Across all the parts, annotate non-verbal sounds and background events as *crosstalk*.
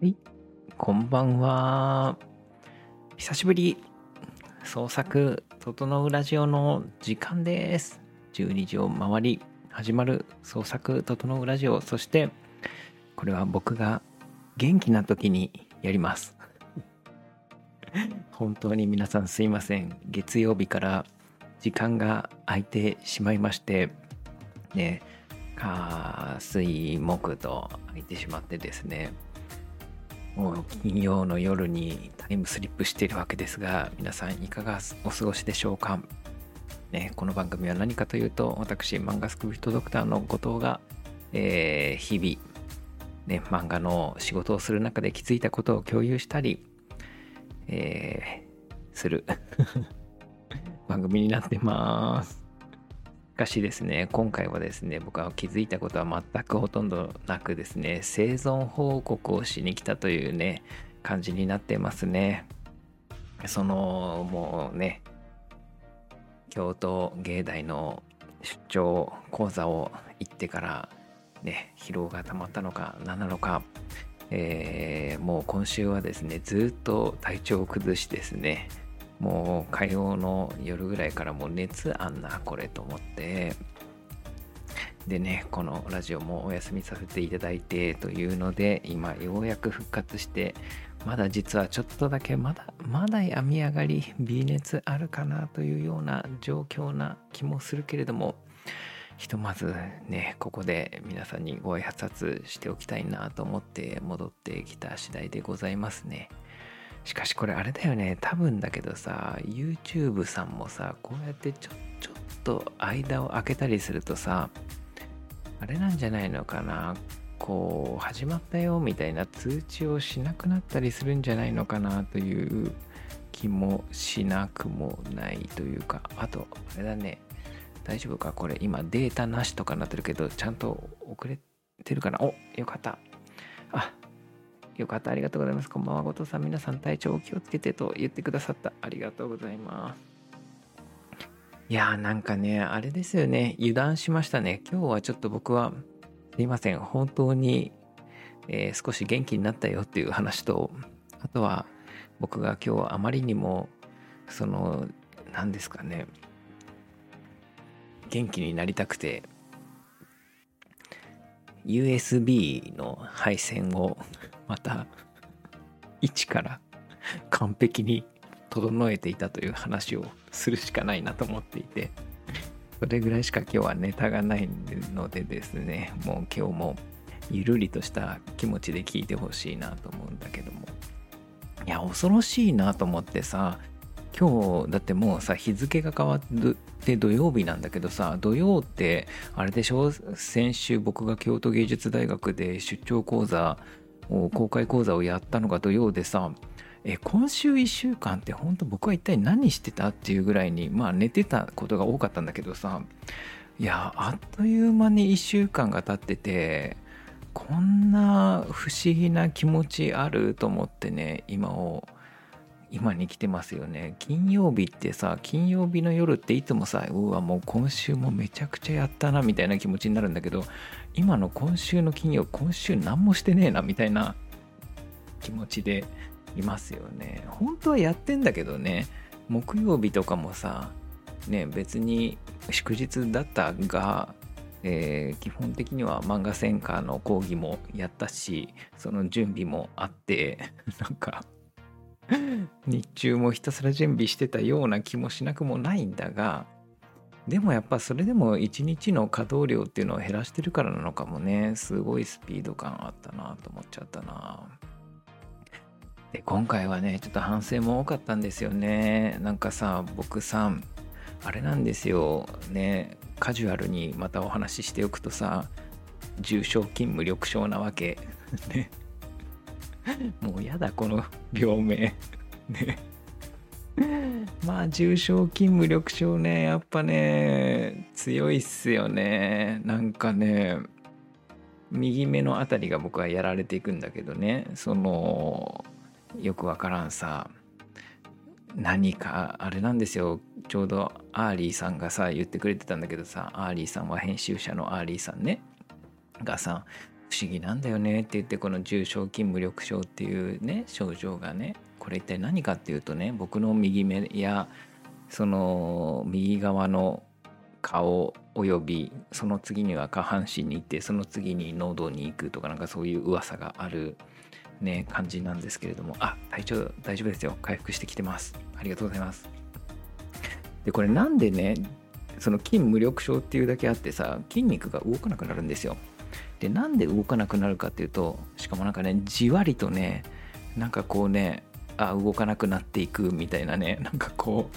はい、こんばんは。久しぶり。創作整うラジオの時間です。12時を回り始まる創作整うラジオ。そして、これは僕が元気な時にやります。*laughs* 本当に皆さんすいません。月曜日から時間が空いてしまいまして、ね、火水木と空いてしまってですねもう金曜の夜にタイムスリップしているわけですが皆さんいかがお過ごしでしょうか、ね、この番組は何かというと私漫画スクリプトドクターの後藤が、えー日々、ね、漫画の仕事をする中で気づいたことを共有したり、えーする *laughs* 番組になってます。かしですね、今回はですね、僕は気づいたことは全くほとんどなくですね、生存報告をしに来たというね、感じになってますね。その、もうね、京都芸大の出張講座を行ってから、ね、疲労が溜まったのか何なのか、えーもう今週はですね、ずっと体調を崩しですね、もう火曜の夜ぐらいからもう熱あんなこれと思ってでねこのラジオもお休みさせていただいてというので今ようやく復活してまだ実はちょっとだけまだまだ病み上がり微熱あるかなというような状況な気もするけれどもひとまずねここで皆さんにご挨拶しておきたいなと思って戻ってきた次第でございますね。しかしこれあれだよね。多分だけどさ YouTube さんもさこうやってちょちょっと間を空けたりするとさあれなんじゃないのかな。こう始まったよみたいな通知をしなくなったりするんじゃないのかなという気もしなくもないというか。あとあれだね。大丈夫か？これ今データなしとかなってるけどちゃんと遅れてるかな？およかった。あよかった、ありがとうございます。こんばんは、後藤さん。皆さん体調お気をつけてと言ってくださった。ありがとうございます。いやーなんかね、あれですよね。油断しましたね。今日はちょっと僕は、すいません。本当に、えー少し元気になったよっていう話と、あとは僕が今日あまりにも、その、何ですかね。元気になりたくて、USB の配線をまた一から完璧に整えていたという話をするしかないなと思っていてそれぐらいしか今日はネタがないのでですねもう今日もゆるりとした気持ちで聞いてほしいなと思うんだけども。いや恐ろしいなと思ってさ今日だってもうさ日付が変わって土曜日なんだけどさ土曜ってあれでしょ？先週僕が京都芸術大学で出張講座公開講座をやったのが土曜でさえ今週1週間って本当僕は一体何してたっていうぐらいにまあ寝てたことが多かったんだけどさいやあっという間に1週間が経っててこんな不思議な気持ちあると思ってね今を今に来てますよね。金曜日ってさ金曜日の夜っていつもさうわもう今週もめちゃくちゃやったなみたいな気持ちになるんだけど今の今週の金曜今週何もしてねえなみたいな気持ちでいますよね。本当はやってんだけどね木曜日とかもさね別に祝日だったがえー基本的には漫画専科の講義もやったしその準備もあってなんか *laughs* 日中もひたすら準備してたような気もしなくもないんだがでもやっぱそれでも一日の稼働量っていうのを減らしてるからなのかもね。すごいスピード感あったなと思っちゃったな。で今回はねちょっと反省も多かったんですよね。なんかさ僕さんあれなんですよ。ねカジュアルにまたお話ししておくとさ重症筋無力症なわけ。*laughs* ね。*laughs* もうやだこの病名。ね。まあ重症筋無力症ね。やっぱね強いっすよね。なんかね右目のあたりが僕はやられていくんだけどね。そのよくわからんさ。何かあれなんですよ。ちょうどアーリーさんがさ言ってくれてたんだけどさアーリーさんは編集者のアーリーさんね。がさ不思議なんだよねって言ってこの重症筋無力症っていうね症状がねこれ一体何かっていうとね僕の右目やその右側の顔およびその次には下半身に行ってその次に喉に行くとかなんかそういう噂があるね感じなんですけれどもあ体調大丈夫ですよ。回復してきてます。ありがとうございます。でこれなんでねその筋無力症っていうだけあってさ筋肉が動かなくなるんですよ。でなんで動かなくなるかっていうとしかもなんかねじわりとねなんかこうねあ動かなくなっていくみたいなねなんかこう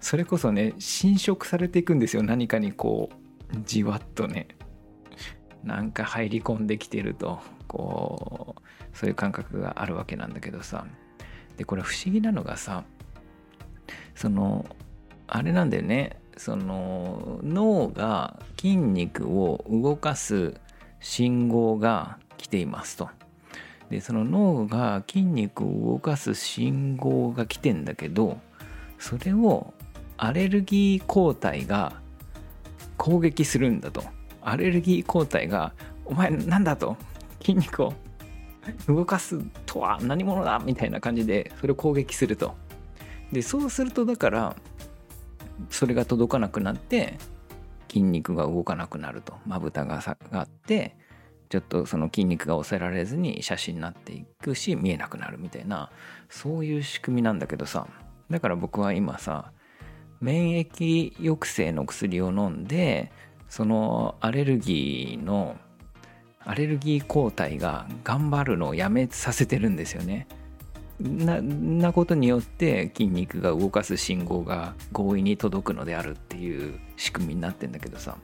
それこそね侵食されていくんですよ。何かにこうじわっとね。なんか入り込んできてるとこうそういう感覚があるわけなんだけどさ。でこれ不思議なのがさそのあれなんだよね。その脳が筋肉を動かす信号が来ていますと。でその脳が筋肉を動かす信号が来てんだけどそれをアレルギー抗体が攻撃するんだとアレルギー抗体が「お前なんだ?」と筋肉を動かすとは何者だみたいな感じでそれを攻撃するとでそうするとだからそれが届かなくなって筋肉が動かなくなるとまぶたが下がってちょっとその筋肉が抑えられずに写真になっていくし見えなくなるみたいなそういう仕組みなんだけどさだから僕は今さ免疫抑制の薬を飲んでそのアレルギーのアレルギー抗体が頑張るのをやめさせてるんですよね。ななことによって筋肉が動かす信号が強引に届くのであるっていう仕組みになってんだけどさ。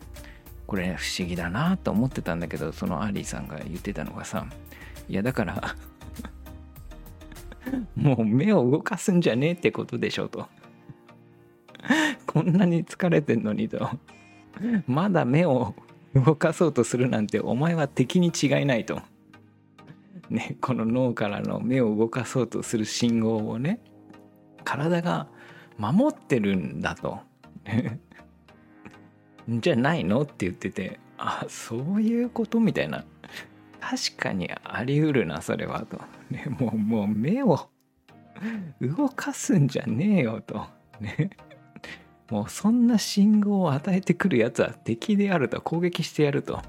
これ、不思議だなと思ってたんだけどそのアーリーさんが言ってたのがさ。いやだから *laughs* もう目を動かすんじゃねえってことでしょと。こんなに疲れてんのにと。まだ目を動かそうとするなんてお前は敵に違いないと。ね、*laughs* この脳からの目を動かそうとする信号をね体が守ってるんだと。*laughs* じゃないのって言っててあそういうことみたいな。確かにあり得るなそれはと、ね、もうもう目を *laughs* 動かすんじゃねえよと。ね。もうそんな信号を与えてくるやつは敵であると攻撃してやると。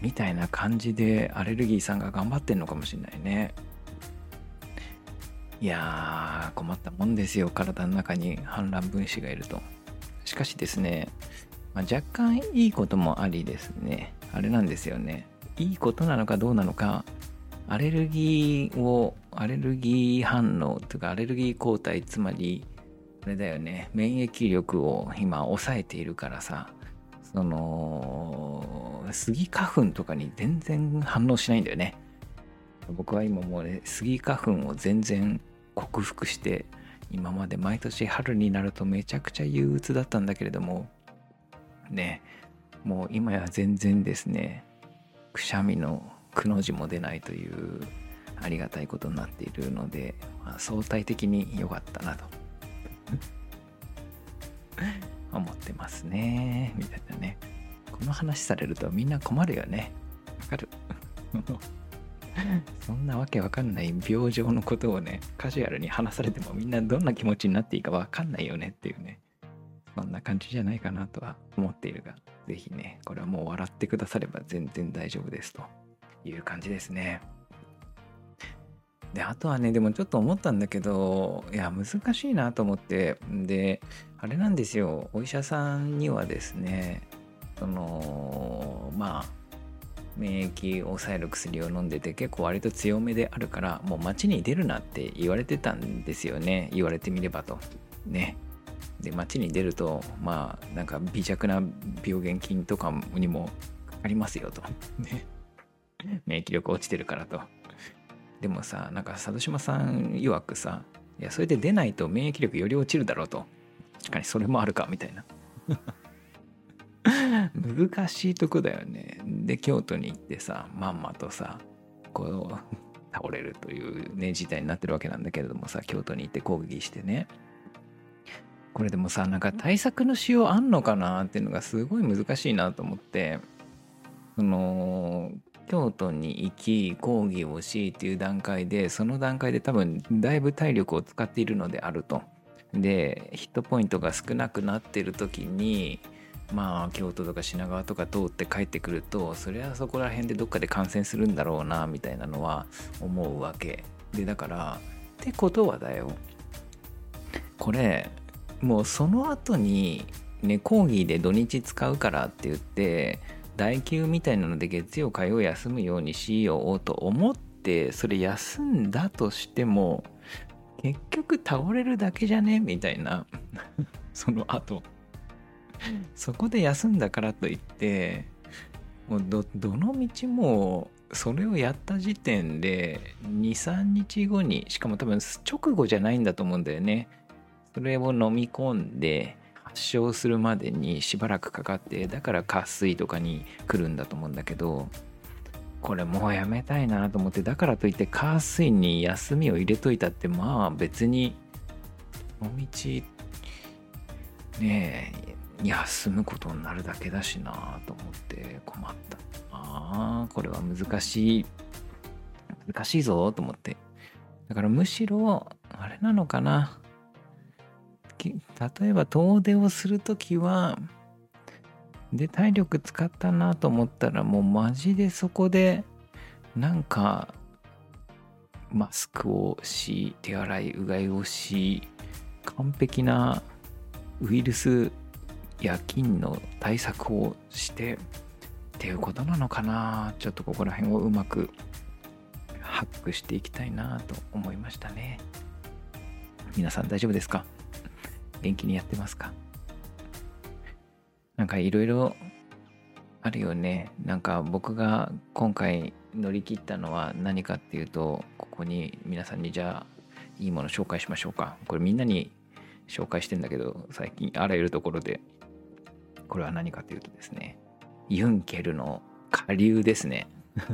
みたいな感じでアレルギーさんが頑張ってんのかもしれないね。いやー困ったもんですよ体の中に。反乱分子がいると。しかしですね、まあ、若干いいこともありですね。あれなんですよね。いいことなのかどうなのかアレルギーをアレルギー反応というかアレルギー抗体つまりあれだよね。免疫力を今抑えているからさ。そのスギ花粉とかに全然反応しないんだよね。僕は今もうねスギ花粉を全然克服して今まで毎年春になるとめちゃくちゃ憂鬱だったんだけれどもねもう今や全然ですねくしゃみのくの字も出ないというありがたいことになっているので、まあ、相対的に良かったなと。思ってますね。みたいなね。この話されるとみんな困るよね。わかる？*laughs* そんなわけわかんない病状のことをね、カジュアルに話されてもみんなどんな気持ちになっていいかわかんないよねっていうね。そんな感じじゃないかなとは思っているが、是非ね、これはもう笑ってくだされば全然大丈夫ですという感じですね。であとはねでもちょっと思ったんだけどいや難しいなと思ってであれなんですよ。お医者さんにはですねそのまあ免疫を抑える薬を飲んでて結構割と強めであるからもう街に出るなって言われてたんですよね。言われてみればと。ね。で街に出るとまあなんか微弱な病原菌とかにもかかりますよと。ね。免疫力落ちてるからと。でもさなんか佐渡島さん曰くさいやそれで出ないと免疫力より落ちるだろうと。確かにそれもあるかみたいな。難しいとこだよね。で京都に行ってさまんまとさこう倒れるというね事態になってるわけなんだけれどもさ京都に行って攻撃してね。これでもさなんか対策のしようあんのかなっていうのがすごい難しいなと思って。その京都に行き講義をしっていう段階でその段階で多分だいぶ体力を使っているのであると。でヒットポイントが少なくなってる時にまあ京都とか品川とか通って帰ってくるとそれはそこら辺でどっかで感染するんだろうなみたいなのは思うわけ。でだからってことはだよ。これもうその後にね講義で土日使うからって言って代休みたいなので月曜火曜休むようにしようと思ってそれ休んだとしても結局倒れるだけじゃね？みたいな。*laughs* その後。そこで休んだからといってもうどどの道もそれをやった時点で23日後にしかも多分直後じゃないんだと思うんだよね。それを飲み込んで発症するまでにしばらくかかってだから渇水とかに来るんだと思うんだけどこれもうやめたいなと思ってだからといって火水に休みを入れといたってまあ別にこの道ねえ休むことになるだけだしなと思って困った。ああこれは難しい。難しいぞと思って。だからむしろあれなのかな。例えば遠出をする時はで体力使ったなと思ったらもうマジでそこでなんかマスクをし手洗いうがいをし完璧なウイルスや菌の対策をしてっていうことなのかな。ちょっとここら辺をうまくハックしていきたいなと思いましたね。皆さん大丈夫ですか？元気にやってますか？なんかいろいろあるよね。なんか僕が今回乗り切ったのは何かっていうとここに皆さんにじゃあいいもの紹介しましょうか。これみんなに紹介してんだけど最近あらゆるところでこれは何かというとですねユンケルの下流ですね。*laughs*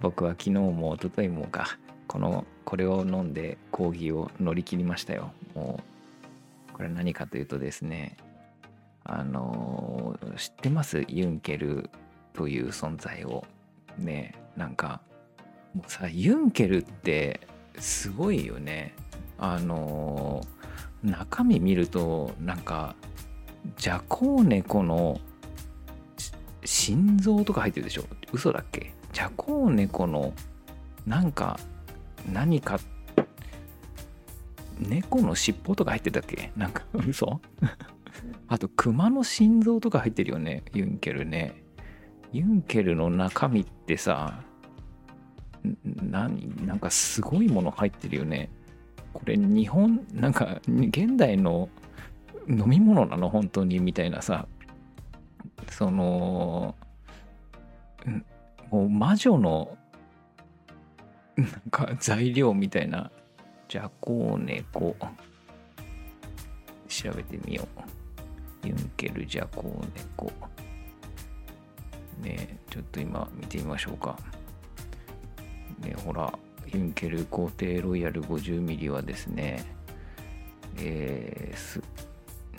僕は昨日も一昨日もかこのこれを飲んで講義を乗り切りましたよ。もうこれ何かというとですねあの知ってます？ユンケルという存在を。ね。なんかもうさユンケルってすごいよね。あの中身見るとなんかジャコウネコの心臓とか入ってるでしょ？嘘だっけ？ジャコウネコのなんか何か猫の尻尾とか入ってたっけ？なんか嘘？あと熊の心臓とか入ってるよねユンケルね。ユンケルの中身ってさ何なんかすごいもの入ってるよね。これ日本なんか現代の飲み物なの？本当にみたいなさ。そのもう魔女のなんか材料みたいな。ジャコーネコ調べてみよう。ユンケルジャコーネコ。ねちょっと今見てみましょうか。ねほらユンケル皇帝ロイヤル 50ml はですねえー、す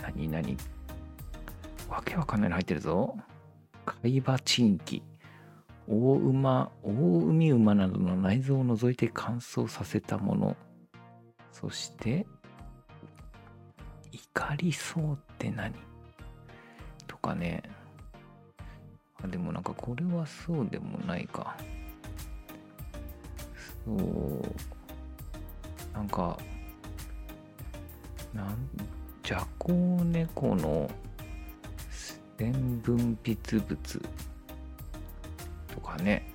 何何？わけわかんないの入ってるぞ。海馬チンキ大馬大海馬などの内臓を除いて乾燥させたもの。そして怒りそうって何？かね。あでもなんかこれはそうでもないか。そう。なんかなんジャコウネコの全分泌物とかね。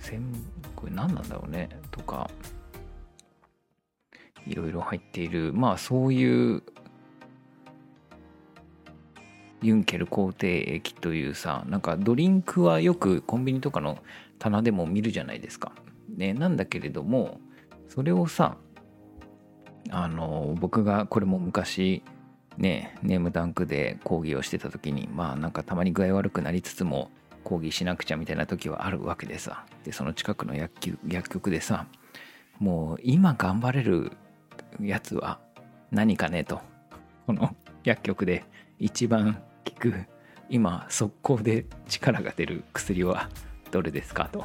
全これ何なんだろうね。とか。いろいろ入っている。まあそういうユンケル皇帝液というさなんかドリンクはよくコンビニとかの棚でも見るじゃないですか。ね、なんだけれどもそれをさあの僕がこれも昔ねネームダンクで講義をしてた時にまあなんかたまに具合悪くなりつつも講義しなくちゃみたいな時はあるわけでさでその近くの薬局薬局でさもう今頑張れるやつは何かねとこの薬局で一番効く今速攻で力が出る薬はどれですか？と。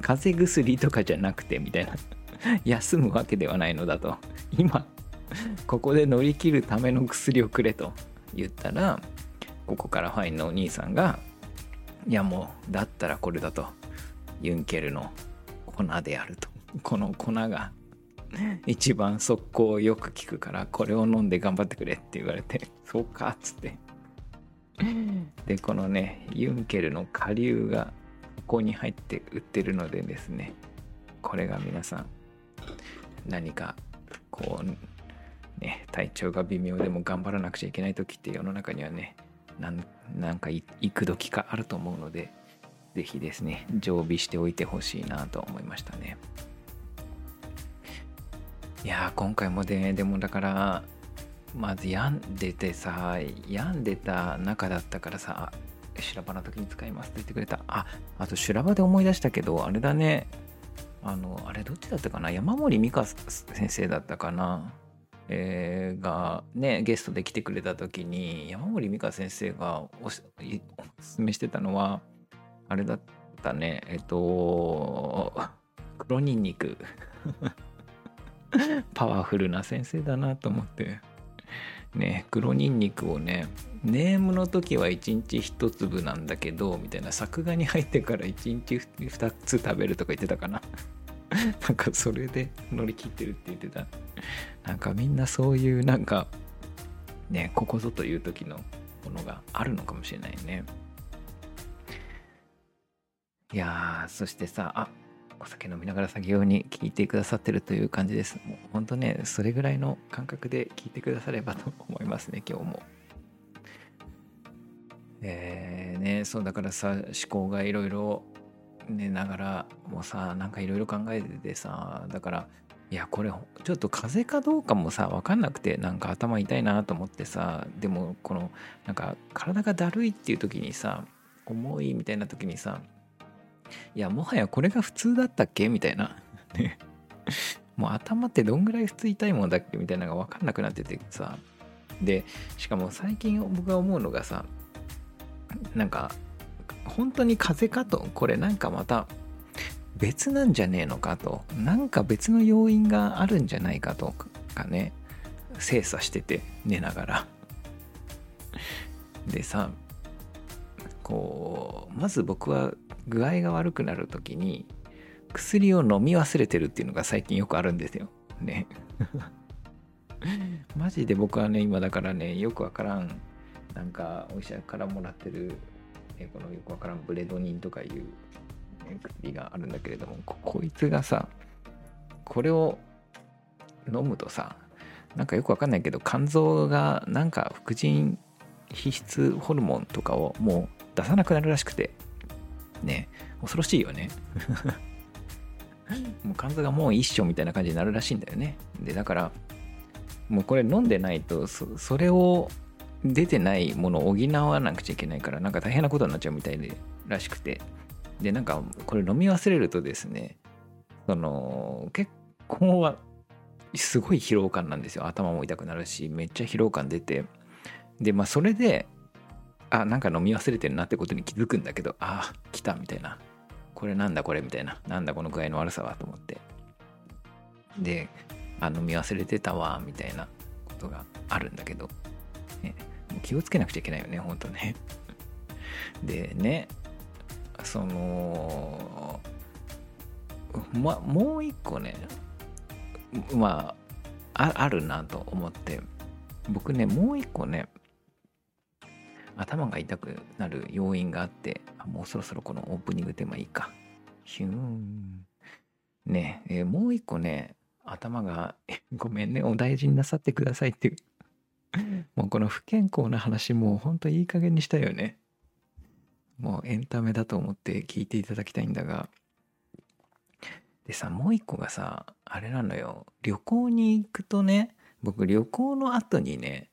風邪薬とかじゃなくてみたいな。休むわけではないのだと。今ここで乗り切るための薬をくれと言ったらここからファインのお兄さんがいやもうだったらこれだと。ユンケルの粉であると。この粉が *laughs* 一番速攻よく効くからこれを飲んで頑張ってくれって言われて *laughs* そうかっつって。*laughs* でこのねユンケルの下流がここに入って売ってるのでですねこれが皆さん何かこうね体調が微妙でも頑張らなくちゃいけない時って世の中にはねなんか行く時かあると思うので是非ですね常備しておいてほしいなと思いましたねいや今回もねでもだからまず病んでてさ病んでた中だったからさ修羅場の時に使いますって言ってくれた。ああと修羅場で思い出したけどあれだね。あのあれどっちだったかな？山森美香先生だったかな？えー、がねゲストで来てくれた時に山森美香先生がおすすめしてたのはあれだったね。えっと黒ニンニク。*laughs* パワフルな先生だなと思って。ね黒ニンニクをねネームの時は1日1粒なんだけどみたいな作画に入ってから1日2つ食べるとか言ってたかな。*laughs* なんかそれで乗り切ってるって言ってた。なんかみんなそういうなんかねここぞという時のものがあるのかもしれないね。いやそしてさあお酒飲みながら作業に聞いてくださってるという感じです。もうほんとねそれぐらいの感覚で聞いてくださればと思いますね今日も。えーねそうだからさ思考がいろいろ寝ながらもさなんかいろいろ考えててさだからいやこれちょっと風邪かどうかもさ分かんなくてなんか頭痛いなと思ってさでもこのなんか体がだるいっていう時にさ重いみたいな時にさいやもはやこれが普通だったっけ？みたいな。*laughs* ね。もう頭ってどんぐらい普通痛いもんだっけ？みたいなのが分かんなくなっててさ。でしかも最近僕が思うのがさなんか本当に風邪かと？これなんかまた別なんじゃねえのかと？なんか別の要因があるんじゃないかと？かね精査してて寝ながら。でさこうまず僕は具合が悪くなる時に薬を飲み忘れてるっていうのが最近よくあるんですよ。ね。*laughs* マジで僕はね今だからねよくわからん。なんかお医者からもらってるえこのよくわからんブレドニンとかいう、ね薬があるんだけれどもここいつがさこれを飲むとさなんかよくわかんないけど肝臓がなんか副腎皮質ホルモンとかをもう出さなくなるらしくて。ね恐ろしいよね。*laughs* もう肝臓がもう一緒みたいな感じになるらしいんだよね。でだからもうこれ飲んでないとそれを出てないものを補わなくちゃいけないからなんか大変なことになっちゃうみたいでらしくて。でなんかこれ飲み忘れるとですねその結構はすごい疲労感なんですよ。頭も痛くなるしめっちゃ疲労感出て。でまあそれであなんか飲み忘れてるなってことに気づくんだけどあ来たみたいな。これなんだこれみたいな。なんだこの具合の悪さはと思って。であ飲み忘れてたわみたいなことがあるんだけど、ね、気をつけなくちゃいけないよねほんとね。*laughs* でねそのまもう一個ねまああるなと思って。僕ねもう一個ね頭が痛くなる要因があってもうそろそろこのオープニングテーマいいかヒューンねえ、もう一個ね頭がごめんねお大事になさってくださいっていう *laughs* もうこの不健康な話もうほんといい加減にしたよね。もうエンタメだと思って聞いていただきたいんだが。でさ、もう一個がさ、あれなのよ。旅行に行くとね、僕旅行の後にね、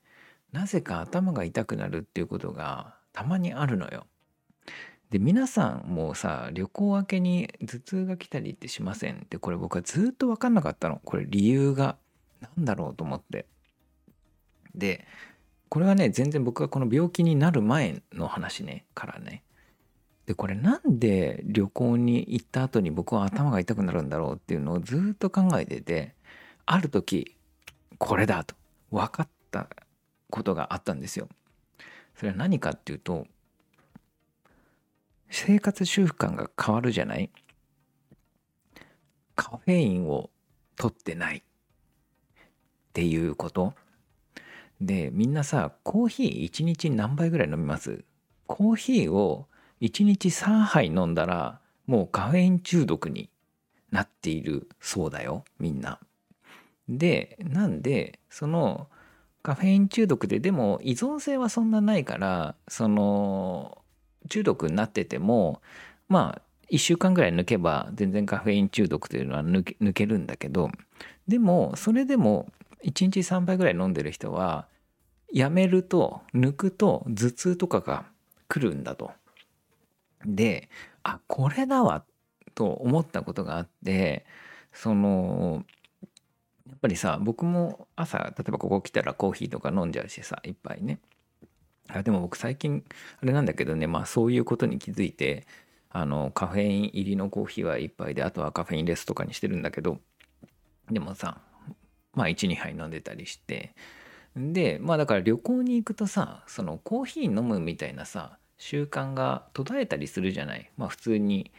なぜか頭が痛くなるっていうことがたまにあるのよ。で、皆さんもさ、旅行明けに頭痛が来たりってしませんって、これ僕はずっと分かんなかったの。これ理由が何だろうと思って。でこれはね全然僕がこの病気になる前の話ねからねでこれなんで旅行に行った後に僕は頭が痛くなるんだろうっていうのをずっと考えててある時これだと分かったことがあったんですよ。それは何かっていうと生活習慣が変わるじゃない？カフェインを取ってないっていうことでみんなさコーヒー1日何杯ぐらい飲みます？コーヒーを1日3杯飲んだらもうカフェイン中毒になっているそうだよみんな。でなんでそのカフェイン中毒ででも依存性はそんなないからその中毒になっててもまあ1週間ぐらい抜けば全然カフェイン中毒というのは抜け抜けるんだけどでもそれでも1日3杯ぐらい飲んでる人はやめると抜くと頭痛とかが来るんだと。であこれだわと思ったことがあってそのやっぱりさ僕も朝例えばここ来たらコーヒーとか飲んじゃうしさ一杯ね。あでも僕最近あれなんだけどねまあそういうことに気づいてあのカフェイン入りのコーヒーは1杯であとはカフェインレスとかにしてるんだけどでもさまあ12杯飲んでたりして。でまあだから旅行に行くとさそのコーヒー飲むみたいなさ習慣が途絶えたりするじゃない。まあ普通に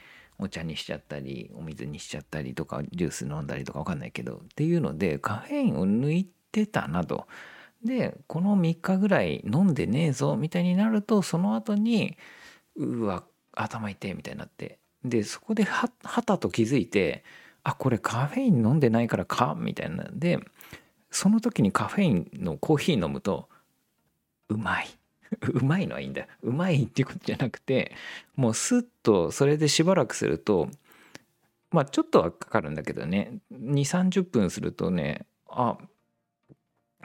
お茶にしちゃったりお水にしちゃったりとかジュース飲んだりとか分かんないけどっていうのでカフェインを抜いてたなと。でこの3日ぐらい飲んでねえぞみたいになるとその後にうわ頭痛いみたいになって。でそこでははたと気づいてあこれカフェイン飲んでないからかみたいな。んでその時にカフェインのコーヒー飲むとうまい。*laughs* うまいのはいいんだ。うまいっていうことじゃなくてもうスッとそれでしばらくするとまあちょっとはかかるんだけどね。2 3 0分するとねあ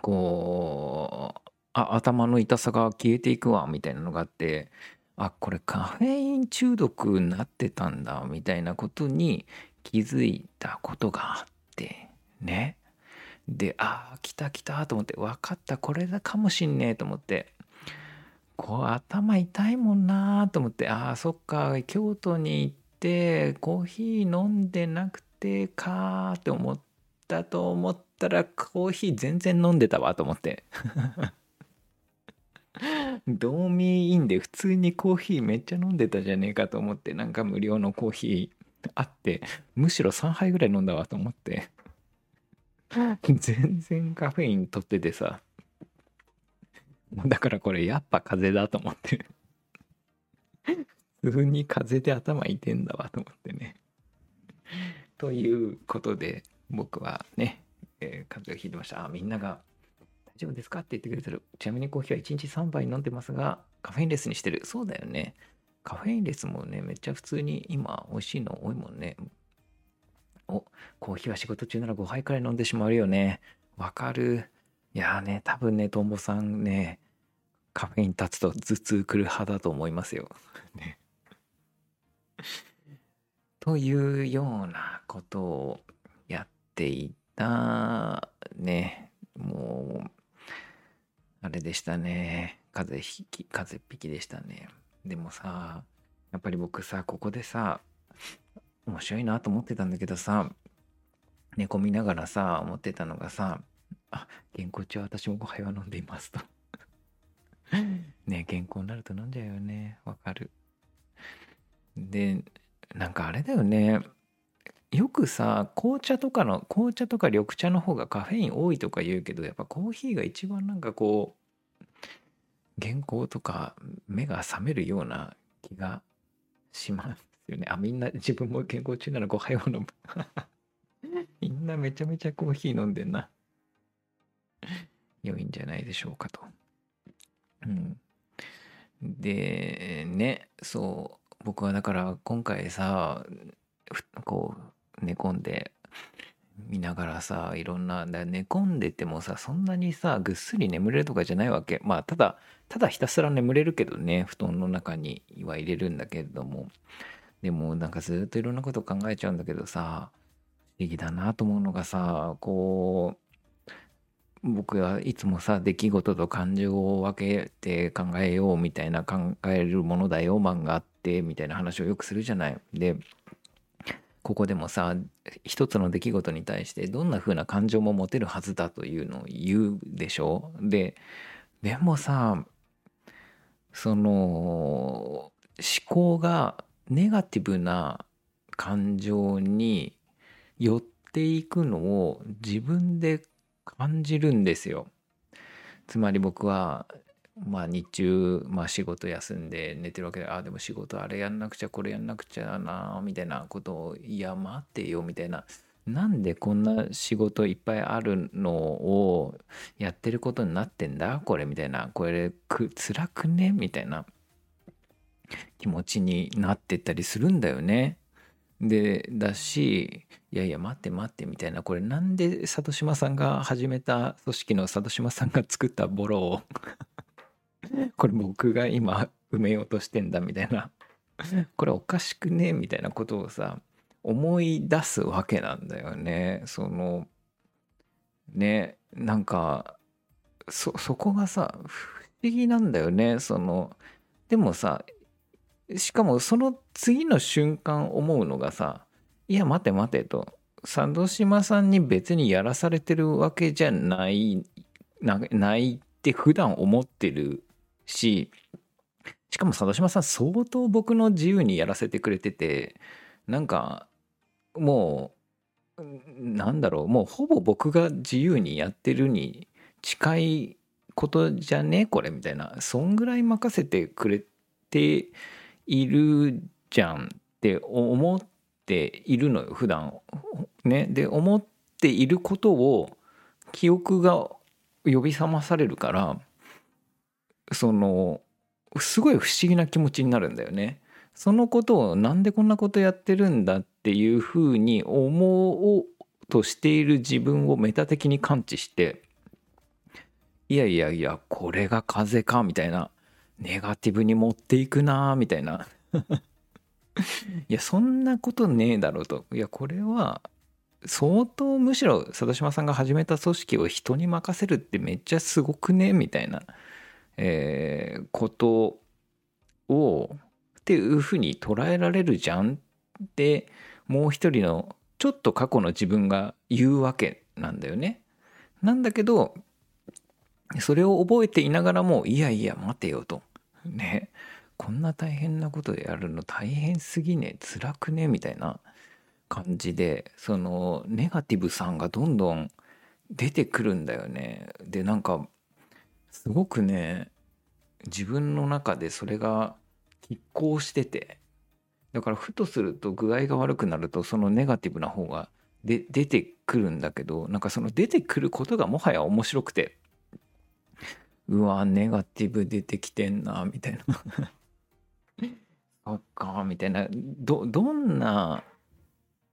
こうあ頭の痛さが消えていくわみたいなのがあってあこれカフェイン中毒になってたんだみたいなことに気づいたことがあってね。でああ来た来たと思って分かったこれだかもしんねえと思ってこう頭痛いもんなと思ってああそっか京都に行ってコーヒー飲んでなくてかって思ったと思ったらコーヒー全然飲んでたわと思って。*laughs* 道民インで普通にコーヒーめっちゃ飲んでたじゃねえかと思ってなんか無料のコーヒーあってむしろ3杯ぐらい飲んだわと思って。全然カフェイン取っててさだからこれやっぱ風邪だと思って *laughs* 普通に風邪で頭痛いんだわと思ってねということで僕はね、えー、風邪をひいてましたあみんなが大丈夫ですかって言ってくれてる。ちなみにコーヒーは1日3杯飲んでますが、カフェインレスにしてる。そうだよね。カフェインレスもね、めっちゃ普通に今美味しいの多いもんね。お、コーヒーは仕事中なら5杯くらい飲んでしまうよね。わかる。いやーね、多分ね、トンボさんね、カフェイン立つと頭痛くる派だと思いますよ。ね。*laughs* というようなことをやっていたね。もうあれでしたね。風邪ひき、風邪っぴきでしたね。でもさ、やっぱり僕さ、ここでさ、面白いなと思ってたんだけどさ、寝込みながらさ、思ってたのがさ、あ、健康中は私も5杯は飲んでいますと。*laughs* ね健康になると飲んじゃうよね。わかる。で、なんかあれだよね。よくさ紅茶とかの紅茶とか緑茶の方がカフェイン多いとか言うけどやっぱコーヒーが一番なんかこう原稿とか目が覚めるような気がしますよねあみんな自分も健康中なら5杯を飲む *laughs* みんなめちゃめちゃコーヒー飲んでんな良いんじゃないでしょうかとでねそう僕はだから今回さこう寝込んで見ながらさいろんな寝込んでてもさそんなにさぐっすり眠れるとかじゃないわけ。まあただただひたすら眠れるけどね布団の中には入れるんだけれども。でもなんかずっといろんなこと考えちゃうんだけどさ不思議だなと思うのがさこう僕はいつもさ出来事と感情を分けて考えようみたいな考えるものだよ漫画ってみたいな話をよくするじゃない。でここでもさ一つの出来事に対してどんな風な感情も持てるはずだというのを言うでしょででもさその思考がネガティブな感情に寄っていくのを自分で感じるんですよ。つまり僕はまあ日中、まあ、仕事休んで寝てるわけでああでも仕事あれやんなくちゃこれやんなくちゃなみたいなことをいや待ってよみたいななんでこんな仕事いっぱいあるのをやってることになってんだ？これみたいなこれく辛くね？みたいな気持ちになってったりするんだよね。でだしいやいや待って待ってみたいなこれなんで里島さんが始めた組織の里島さんが作ったボロを *laughs* これ僕が今埋めようとしてんだみたいな。これおかしくねみたいなことをさ思い出すわけなんだよね。そのねなんかそそこがさ不思議なんだよね。そのでもさしかもその次の瞬間思うのがさいや待て待てと佐渡島さんに別にやらされてるわけじゃないないって普段思ってるししかも佐渡島さん相当僕の自由にやらせてくれててなんかもうなんだろうもうほぼ僕が自由にやってるに近いことじゃね？これみたいな。そんぐらい任せてくれているじゃんって思っているのよ普段。ね。で思っていることを記憶が呼び覚まされるからそのすごい不思議な気持ちになるんだよね。そのことをなんでこんなことやってるんだっていうふうに思おうとしている自分をメタ的に感知していやいやいやこれが風かみたいな。ネガティブに持っていくなみたいな。*laughs* いやそんなことねえだろうと。いやこれは相当むしろ佐島さんが始めた組織を人に任せるってめっちゃすごくねみたいな、えー、ことをっていうふうに捉えられるじゃんってもう一人のちょっと過去の自分が言うわけなんだよね。なんだけどそれを覚えていながらもいやいや待てよと。ねこんな大変なことやるの大変すぎね辛くねみたいな感じでそのネガティブさんがどんどん出てくるんだよね。でなんかすごくね自分の中でそれが拮抗しててだからふとすると具合が悪くなるとそのネガティブな方がで出てくるんだけどなんかその出てくることがもはや面白くて。うわネガティブ出てきてんなみたいな。*laughs* そっかみたいな。どどんな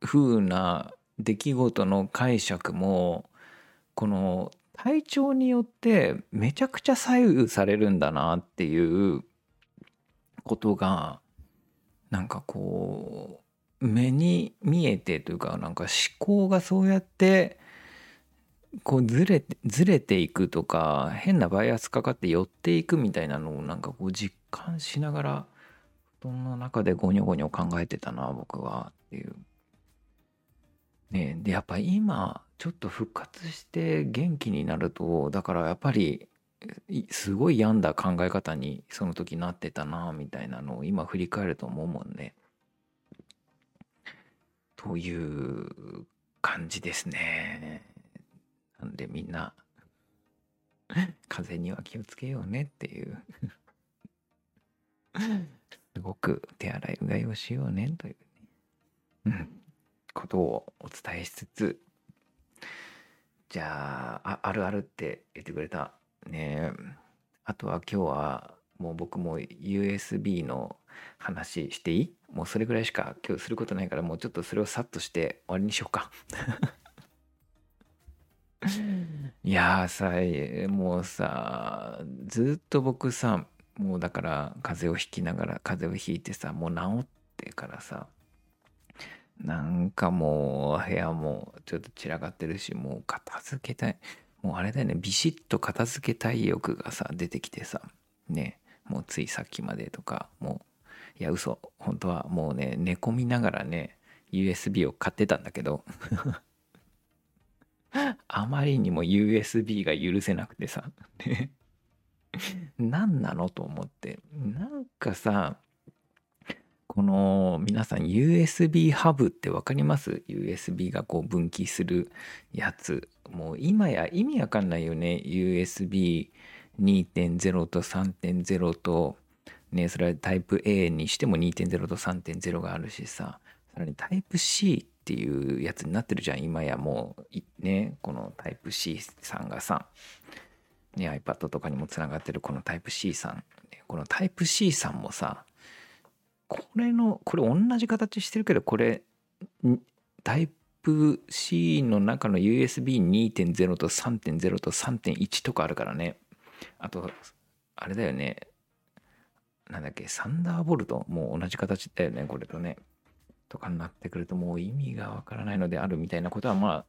風な出来事の解釈もこの体調によってめちゃくちゃ左右されるんだなっていうことがなんかこう目に見えてというかなんか思考がそうやってこうずれてずれていくとか変なバイアスかかって寄っていくみたいなのをなんかこう実感しながら布団の中でゴニョゴニョ考えてたな僕はっていう。ねでやっぱ今ちょっと復活して元気になるとだからやっぱりすごい病んだ考え方にその時なってたなみたいなのを今振り返ると思うもんね。という感じですね。んでみんな風邪には気をつけようねっていう。すごく手洗いうがいをしようねという、ね、ことをお伝えしつつじゃああるあるって言ってくれた。ね。あとは今日はもう僕も USB の話していい？もうそれぐらいしか今日することないからもうちょっとそれをさっとして終わりにしようか。いやさもうさずっと僕さもうだから風邪をひきながら風邪をひいてさもう治ってからさなんかもう部屋もちょっと散らかってるしもう片付けたい。もうあれだよねビシッと片付けたい欲がさ出てきてさねもうついさっきまでとかもういや嘘。本当はもうね寝込みながらね USB を買ってたんだけど。あまりにも USB が許せなくてさ *laughs* 何なのと思ってなんかさこの皆さん USB ハブって分かります ?USB がこう分岐するやつ。もう今や意味わかんないよね。USB2.0 と3.0と、ね、それはタイプ A にしても2.0と3.0があるしさ、さらにタイプ C っていうやつになってるじゃん。今やもう、ね、このタイプ C さんがさ、ね、iPad とかにもつながってるこのタイプ C さん。このタイプ C さんもさ、これのこれ同じ形してるけどこれタイプ C の中の USB2.0 と3.0と3.1とかあるからねあとあれだよねなんだっけサンダーボルトもう同じ形だよねこれとねとかになってくるともう意味がわからないのであるみたいなことはまあ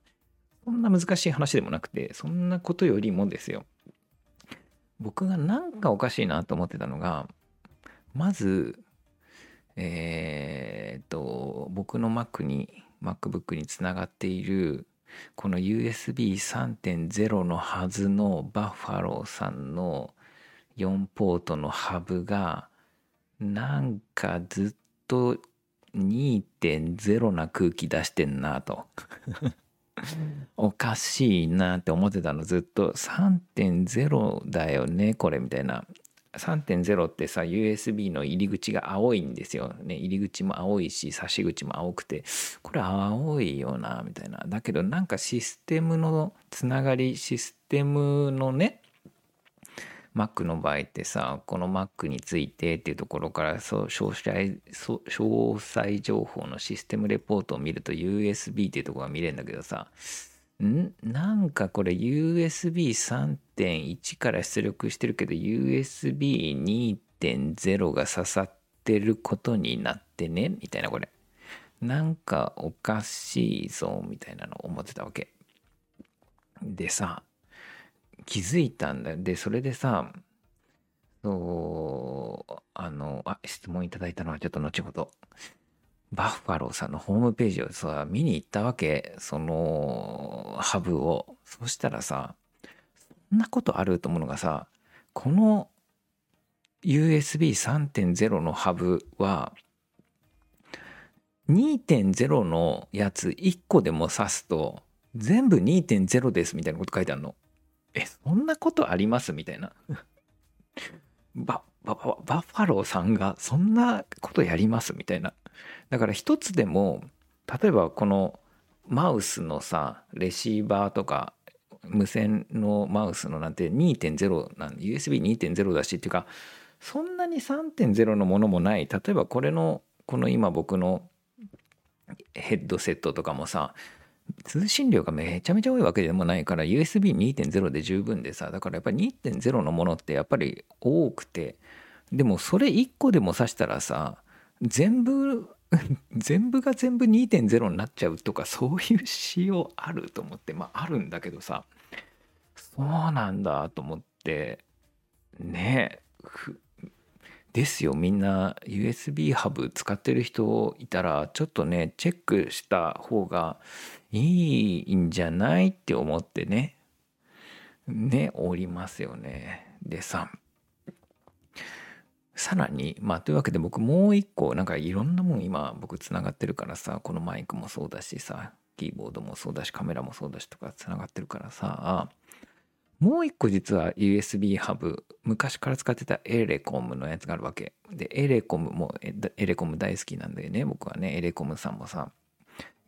そんな難しい話でもなくてそんなことよりもですよ。僕がなんかおかしいなと思ってたのがまずえー、っと僕の Mac に MacBook につながっているこの USB3.0 のはずのバッファローさんの4ポートのハブがなんかずっと2.0な空気出してんなと。おかしいなって思ってたの。ずっと。3.0だよねこれみたいな。3.0ってさ USB の入り口が青いんですよね。入り口も青いし差し口も青くて。これ青いよなみたいな。だけどなんかシステムのつながりシステムのね Mac の場合ってさこの Mac についてっていうところからそう詳細詳細情報のシステムレポートを見ると USB っていうところが見れるんだけどさん？なんかこれ USB3.1 から出力してるけど USB2.0 が刺さってることになってね？みたいなこれ。なんかおかしいぞみたいなの思ってたわけ。でさ気づいたんだよでそれでさそうあのあ質問いただいたのはちょっと後ほどバッファローさんのホームページをさ、見に行ったわけ。その、ハブを。そしたらさ、そんなことあると思うのがさ、この USB3.0 のハブは、2.0のやつ1個でも挿すと、全部2.0ですみたいなこと書いてあるの。え、そんなことあります？みたいな。*laughs* バババッファローさんがそんなことやります？みたいな。だから一つでも例えばこのマウスのさレシーバーとか無線のマウスのなんて2.0なん USB2.0 だしっていうかそんなに3.0のものもない例えばこれのこの今僕のヘッドセットとかもさ通信量がめちゃめちゃ多いわけでもないから USB2.0 で十分でさだからやっぱり2.0のものってやっぱり多くてでもそれ1個でも挿したらさ全部 *laughs* 全部が全部2.0になっちゃうとかそういう仕様あると思ってまああるんだけどさそうなんだと思ってねえですよ。みんな USB ハブ使ってる人いたらちょっとねチェックした方がいいんじゃないって思ってね。ねおりますよね。でささらに、まあ、というわけで僕もう一個、なんかいろんなもん今僕つながってるからさ、このマイクもそうだしさ、キーボードもそうだし、カメラもそうだしとかつながってるからさ、もう一個実は USB ハブ、昔から使ってたエレコムのやつがあるわけ。で、エレコムも、エレコム大好きなんだよね、僕はね、エレコムさんもさ、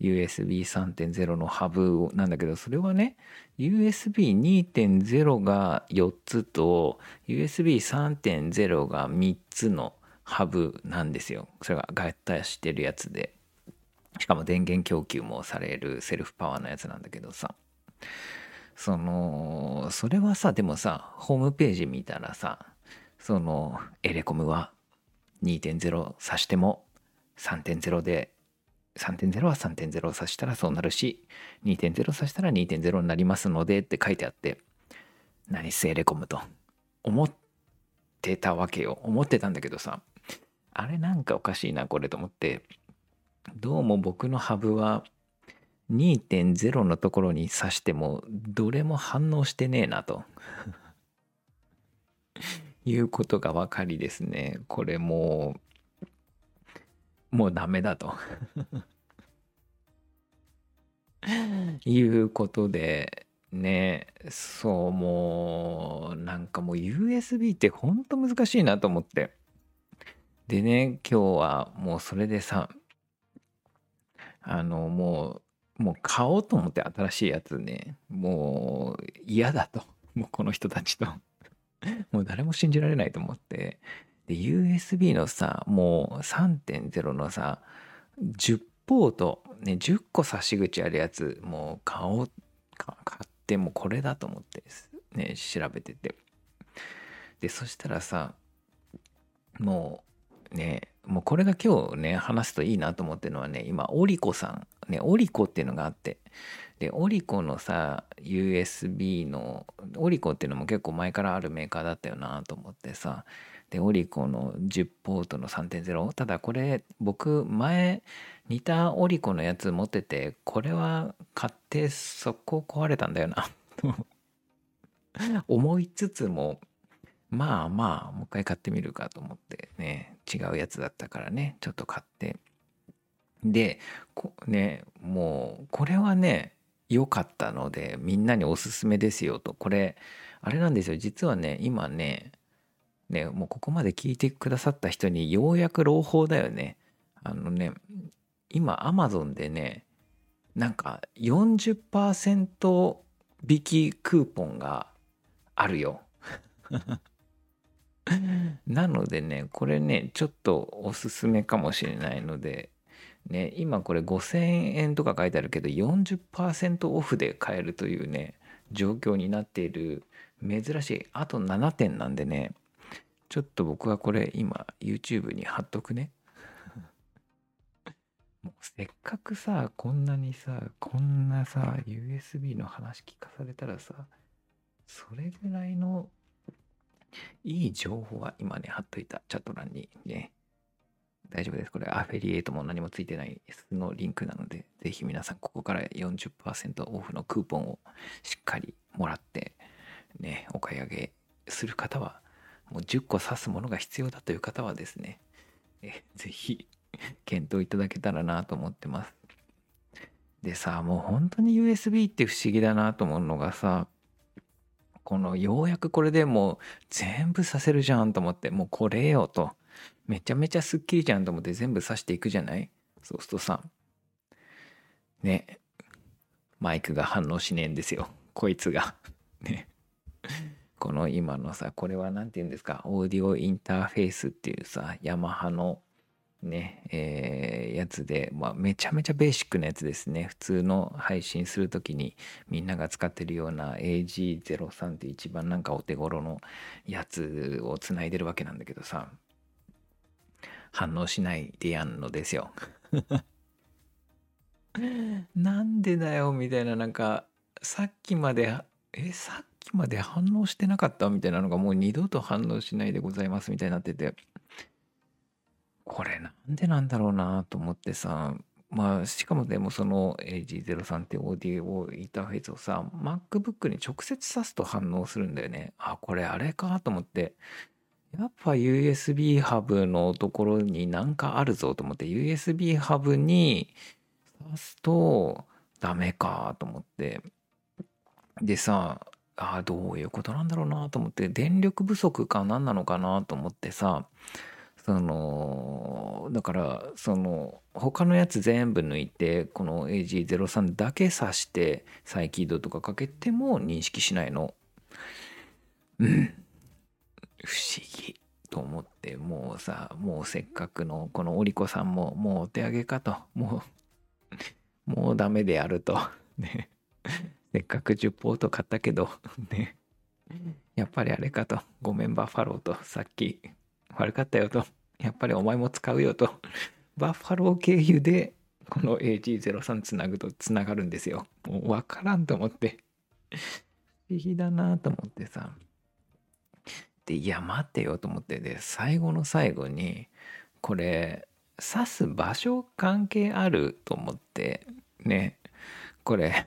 USB3.0 のハブなんだけど、それはね、USB2.0 が4つと USB3.0 が3つのハブなんですよ。それが合体してるやつで。しかも電源供給もされるセルフパワーのやつなんだけどさ。その、それはさ、でもさ、ホームページ見たらさ、その、エレコムは2.0挿しても3.0で3.0は3.0を指したらそうなるし2.0を指したら2.0になりますのでって書いてあって何セーレコムと思ってたわけよ。思ってたんだけどさあれなんかおかしいなこれと思ってどうも僕のハブは2.0のところに指してもどれも反応してねえなということが分かりですね。これもうもうダメだと。*laughs* いうことでねそうもうなんかもう USB ってほんと難しいなと思って。でね今日はもうそれでさあのもうもう買おうと思って新しいやつねもう嫌だと。もうこの人たちと。もう誰も信じられないと思って。で USB のさもう3.0のさ10ポートね10個差し口あるやつもう買おう買ってもこれだと思ってね調べてて。でそしたらさもうねもうこれが今日ね話すといいなと思ってるのはね今オリコさんねオリコっていうのがあって。でオリコのさ USB のオリコっていうのも結構前からあるメーカーだったよなと思ってさでオリコの10ポートの3.0ただこれ僕前似たオリコのやつ持っててこれは買って速攻壊れたんだよな。と *laughs* 思いつつもまあまあもう一回買ってみるかと思ってね。違うやつだったからね。ちょっと買って。でこねもうこれはね良かったのでみんなにおすすめですよと。これあれなんですよ。実はね今ねねもうここまで聞いてくださった人にようやく朗報だよね。あのね今アマゾンでねなんか40%引きクーポンがあるよ。*laughs* なのでねこれねちょっとおすすめかもしれないのでね、今これ5000円とか書いてあるけど40%オフで買えるというね状況になっている珍しい。あと7点なんでねちょっと僕はこれ今 YouTube に貼っとくね。*laughs* もうせっかくさこんなにさこんなさ USB の話聞かされたらさそれぐらいのいい情報は今ね貼っといた。チャット欄にね。大丈夫です。これアフェリエイトも何もついてないそのリンクなので、ぜひ皆さんここから40%オフのクーポンをしっかりもらって、ね、お買い上げする方は、もう10個刺すものが必要だという方はですね、えぜひ検討いただけたらなと思ってます。でさ、もう本当に USB って不思議だなと思うのがさ、このようやくこれでもう全部させるじゃんと思って、もうこれよと。めちゃめちゃスッキリじゃんと思って全部刺していくじゃない？そうするとさ、ね、マイクが反応しねえんですよ。こいつが。ね。この今のさ、これは何て言うんですか、オーディオインターフェースっていうさ、ヤマハのね、えー、やつで、まあ、めちゃめちゃベーシックなやつですね。普通の配信する時にみんなが使ってるような AG03 って一番なんかお手頃のやつをつないでるわけなんだけどさ、反応しないでやんのですよ。*laughs* なんでだよ？みたいななんかさっきまでえさっきまで反応してなかったみたいなのがもう二度と反応しないでございますみたいになってて。これなんでなんだろうなと思ってさ。まあしかもでもその AG03 ってオーディオインターフェースをさ MacBook に直接挿すと反応するんだよね。あこれあれかと思って。やっぱ USB ハブのところになんかあるぞと思って。USB ハブに挿すとダメかと思って。でさあどういうことなんだろうなと思って電力不足か何なのかなと思ってさそのだからその他のやつ全部抜いてこの AG03 だけ挿して再起動とかかけても認識しないの。うん。不思議と思ってもうさもうせっかくのこのオリコさんももうお手上げかと。もうもうダメであると。ね。せっかく10ポート買ったけど *laughs* ねやっぱりあれかとごめんバッファローとさっき悪かったよとやっぱりお前も使うよとバッファロー経由でこの AG03 つなぐとつながるんですよ。もう分からんと思って。不思議だなと思ってさ。で、いや、待ってよと思って。で、最後の最後に、これ、刺す場所関係あると思って、ね。これ、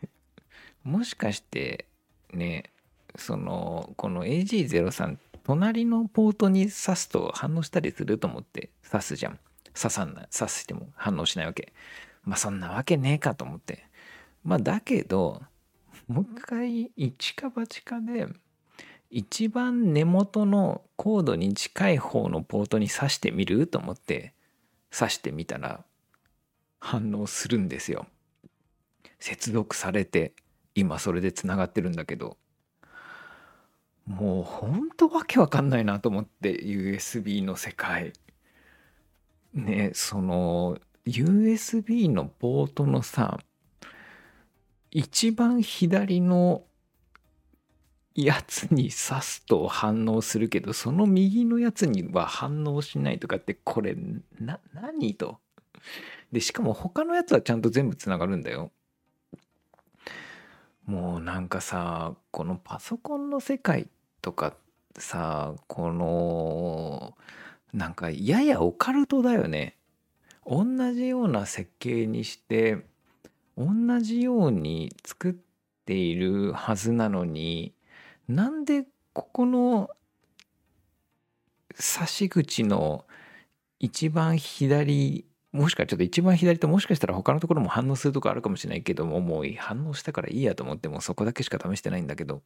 もしかして、ね、その、この AG03 隣のポートに刺すと反応したりすると思って刺すじゃん。刺さんない。刺しても反応しないわけ。まあそんなわけねえかと思って。まあだけど、もう一回一か八かで一番根元のコードに近い方のポートに挿してみると思って挿してみたら反応するんですよ。接続されて今それでつながってるんだけどもうほんとわけわかんないなと思って USB の世界。ねその USB のポートのさ一番左のやつに刺すと反応するけどその右のやつには反応しないとかってこれな何と？でしかも他のやつはちゃんと全部つながるんだよもうなんかさこのパソコンの世界とかさこのなんかややオカルトだよね。同じような設計にして同じように作っているはずなのになんでここの差し口の一番左もしかちょっと一番左ともしかしたら他のところも反応するとこあるかもしれないけどももう反応したからいいやと思ってもそこだけしか試してないんだけど。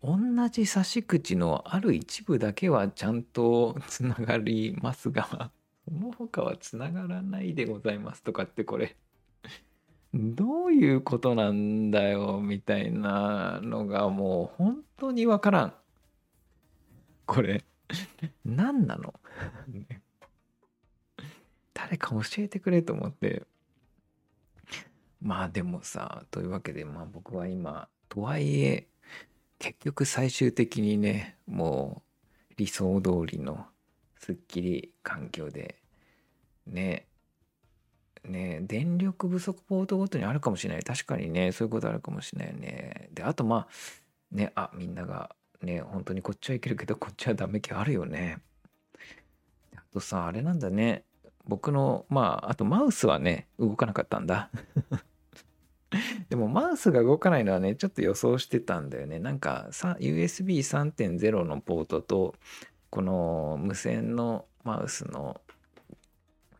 同じ差し口のある一部だけはちゃんとつながりますがその他はつながらないでございますとかってこれ。どういうことなんだよみたいなのがもう本当にわからん。これ何なの？誰か教えてくれと思って。まあでもさというわけでまあ僕は今とはいえ結局最終的にねもう理想通りのすっきり環境でねね電力不足ポートごとにあるかもしれない。確かにねそういうことあるかもしれないね。であとまあねあみんながね本当にこっちはいけるけどこっちはダメ気あるよね。あとさあれなんだね。僕のまああとマウスはね動かなかったんだ。*laughs* でもマウスが動かないのはねちょっと予想してたんだよね。なんか USB3.0 のポートとこの無線のマウスの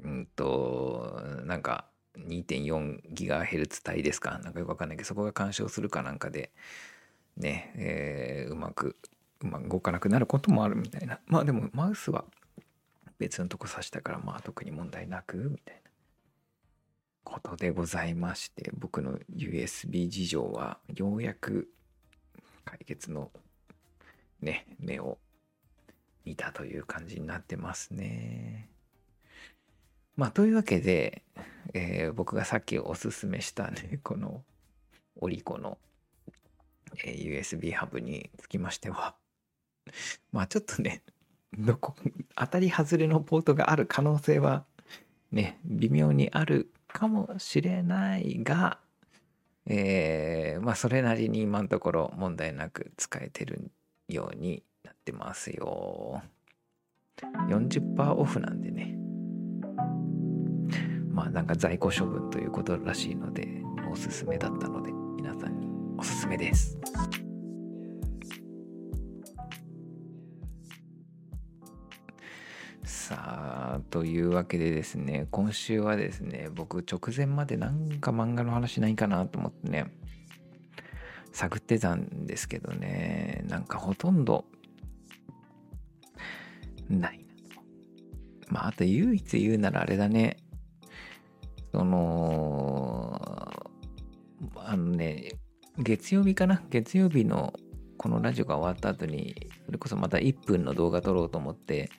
うんとなんか 2.4GHz 帯ですか？なんかよくわかんないけどそこが干渉するかなんかでね、えー、うまくうまく動かなくなることもあるみたいな。まあでもマウスは別のとこ挿したからまあ特に問題なくみたいなことでございまして僕の USB 事情はようやく解決のね目を見たという感じになってますね。まあ、というわけで、えー、僕がさっきおすすめしたね、*laughs* このオリコの、え、USB ハブにつきましては、まあちょっとね、ど *laughs* こ、当たり外れのポートがある可能性はね、微妙にあるかもしれないが、えー、まあそれなりに今のところ問題なく使えてるようになってますよ。40%オフなんでね。まあなんか在庫処分ということらしいのでおすすめだったので皆さんにおすすめです。さあというわけでですね今週はですね僕直前までなんか漫画の話ないかなと思ってね探ってたんですけどねなんかほとんどないな。とまああと唯一言うならあれだね。その、あのね、月曜日かな？月曜日のこのラジオが終わった後に、それこそまた1分の動画撮ろうと思って、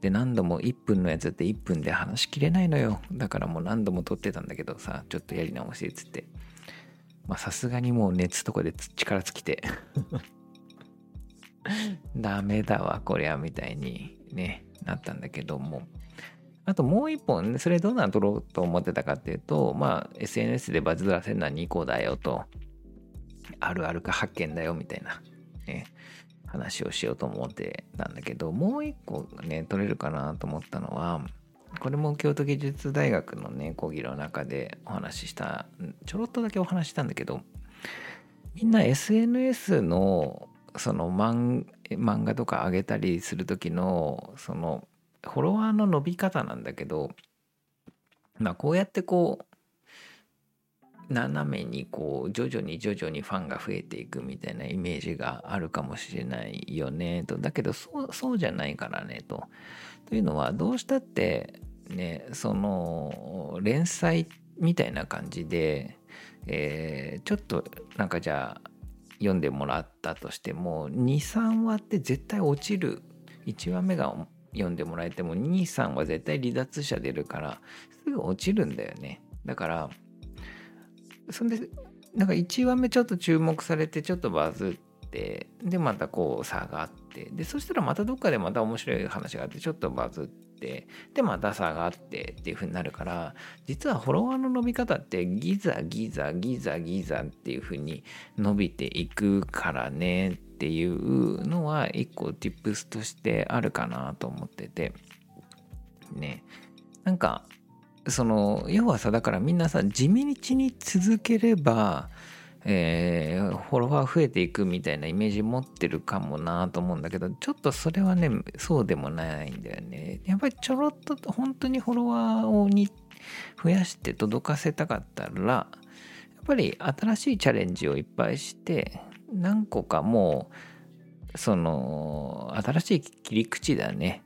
で、何度も1分のやつって1分で話しきれないのよ。だからもう何度も撮ってたんだけどさ、ちょっとやり直しっつって。まあさすがにもう熱とかで力尽きて *laughs* ダメだわ、こりゃ、みたいにね、なったんだけども。あともう一本、それどんなの撮ろうと思ってたかっていうと、まあ、SNS でバズらせるのは2個だよと、あるあるか発見だよみたいな、ね、話をしようと思ってたんだけど、もう一個ね、撮れるかなと思ったのは、これも京都技術大学のね、講義の中でお話しした、ちょろっとだけお話したんだけど、みんな SNS のその漫画とか上げたりする時のそのフォロワーの伸び方なんだけどまあこうやってこう斜めにこう徐々に徐々にファンが増えていくみたいなイメージがあるかもしれないよねと。だけどそうそうじゃないからねと。というのはどうしたってねその連載みたいな感じで、えー、ちょっとなんかじゃあ読んでもらったとしても23話って絶対落ちる。1話目が読んでもらえても23は絶対離脱者出るからすぐ落ちるんだよね。だからそんでなんか1話目ちょっと注目されてちょっとバズってでまたこう下がってでそしたらまたどっかでまた面白い話があってちょっとバズってでまた下があってっていう風になるから実はフォロワーの伸び方ってギザギザギザギザっていう風に伸びていくからねっていうのは一個 tips としてあるかなと思ってて。ね。なんかその要はさだからみんなさ地道に続ければえー、フォロワー増えていくみたいなイメージ持ってるかもなと思うんだけどちょっとそれはねそうでもないんだよね。やっぱりちょろっと本当にフォロワーをに増やして届かせたかったらやっぱり新しいチャレンジをいっぱいして何個かもうその新しい切り口だね。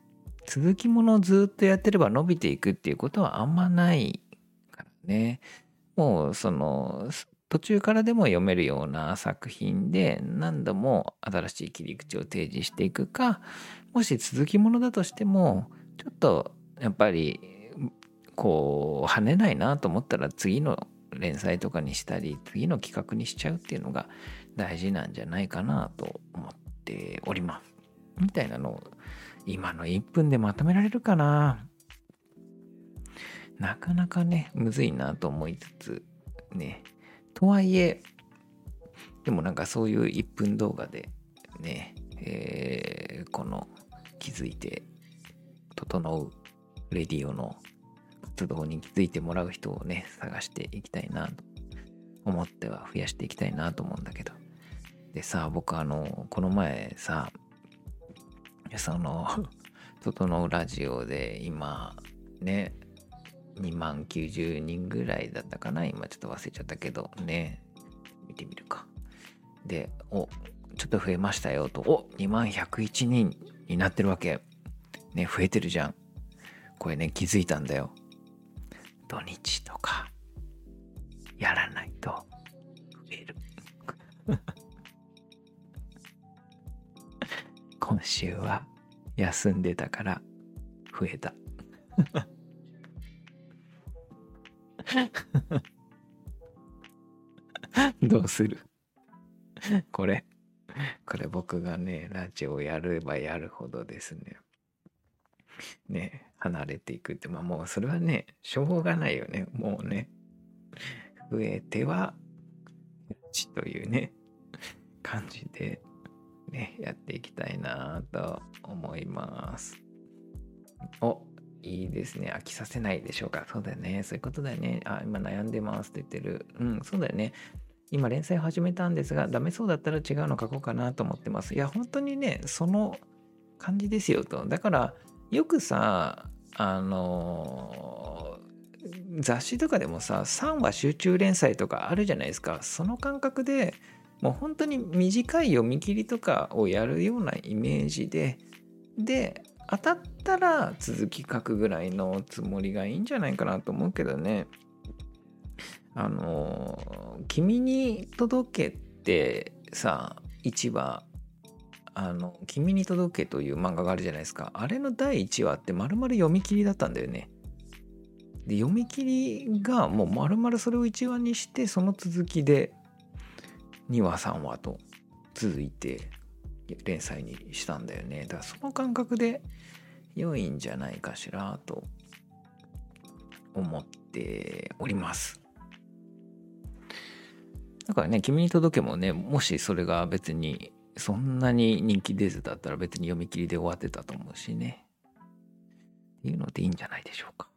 続きものをずっとやってれば伸びていくっていうことはあんまないからねもうその途中からでも読めるような作品で何度も新しい切り口を提示していくかもし続きものだとしてもちょっとやっぱりこう跳ねないなと思ったら次の連載とかにしたり次の企画にしちゃうっていうのが大事なんじゃないかなと思っております。みたいなのを今の1分でまとめられるかな？なかなかねむずいなと思いつつねとはいえ、でもなんかそういう1分動画でね、えー、この気づいて整うレディオの活動に気づいてもらう人をね、探していきたいなと思っては増やしていきたいなと思うんだけど。でさ、僕あの、この前さ、その、*laughs* 整うラジオで今、ね、2万90人ぐらいだったかな今ちょっと忘れちゃったけどね見てみるか。でおちょっと増えましたよと。お2万101人になってるわけ。ね増えてるじゃん。これね気づいたんだよ。土日とかやらないと。増える。今週は休んでたから増えた *laughs* どうする？これ。これ僕がね、ラジオやればやるほどですね。ね、離れていくって、まあもうそれはね、しょうがないよね。もうね、増えては、ちというね、感じで、ね、やっていきたいなと思います。おいいですね。飽きさせないでしょうか。そうだよね。そういうことだよね。あ、今悩んでますって言ってる。うん、そうだよね。今連載始めたんですが、ダメそうだったら違うの書こうかなと思ってます。いや、本当にね、その感じですよと。だから、よくさ、あのー、雑誌とかでもさ、3話集中連載とかあるじゃないですか。その感覚でもう本当に短い読み切りとかをやるようなイメージで、で、当たったら続き書くぐらいのつもりがいいんじゃないかなと思うけどね。あの「君に届け」ってさ1話あの「君に届け」という漫画があるじゃないですかあれの第1話って丸々読み切りだったんだよねで読み切りがもう丸々それを1話にしてその続きで2話3話と続いて連載にしたんだよね。だからその感覚で良いんじゃないかしらと思っております。だからね君に届けもねもしそれが別にそんなに人気出ずだったら別に読み切りで終わってたと思うしね。っていうのでいいんじゃないでしょうか。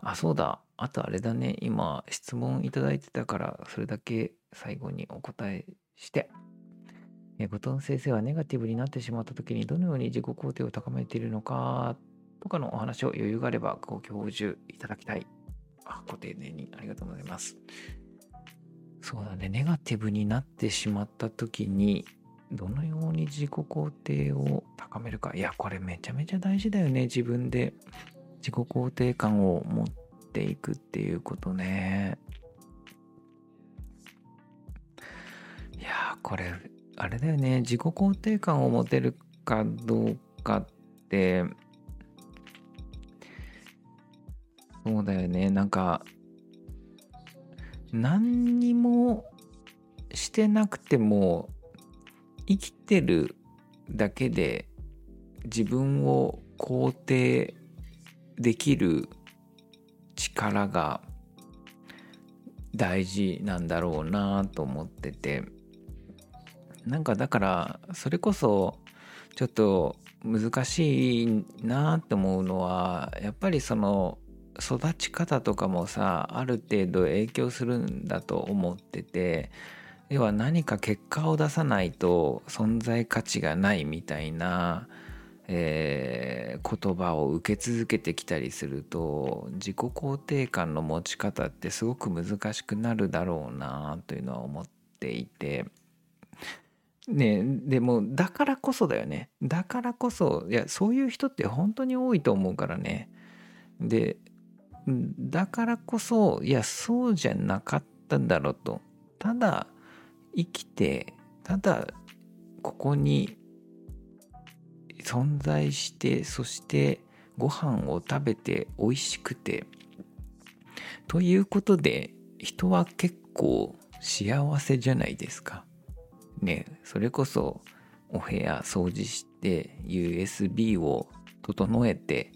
あそうだ。あとあれだね。今質問いただいてたからそれだけ最後にお答えしてえ後藤先生はネガティブになってしまった時にどのように自己肯定を高めているのかとかのお話を余裕があればご教授いただきたい。あ、ご丁寧にありがとうございます。そうだね、ネガティブになってしまった時にどのように自己肯定を高めるか。いや、これめちゃめちゃ大事だよね。自分で自己肯定感を持っていくっていうことね。これあれだよね。自己肯定感を持てるかどうかって。そうだよね。なんか何にもしてなくても生きてるだけで自分を肯定できる力が大事なんだろうなと思ってて。なんかだからそれこそちょっと難しいなって思うのはやっぱりその育ち方とかもさある程度影響するんだと思ってて要は何か結果を出さないと存在価値がないみたいな、えー、言葉を受け続けてきたりすると自己肯定感の持ち方ってすごく難しくなるだろうなというのは思っていて。ねでもだからこそだよね。だからこそいやそういう人って本当に多いと思うからね。でだからこそいやそうじゃなかったんだろうと。ただ生きてただここに存在してそしてご飯を食べて美味しくて。ということで人は結構幸せじゃないですか。ねそれこそお部屋掃除して USB を整えて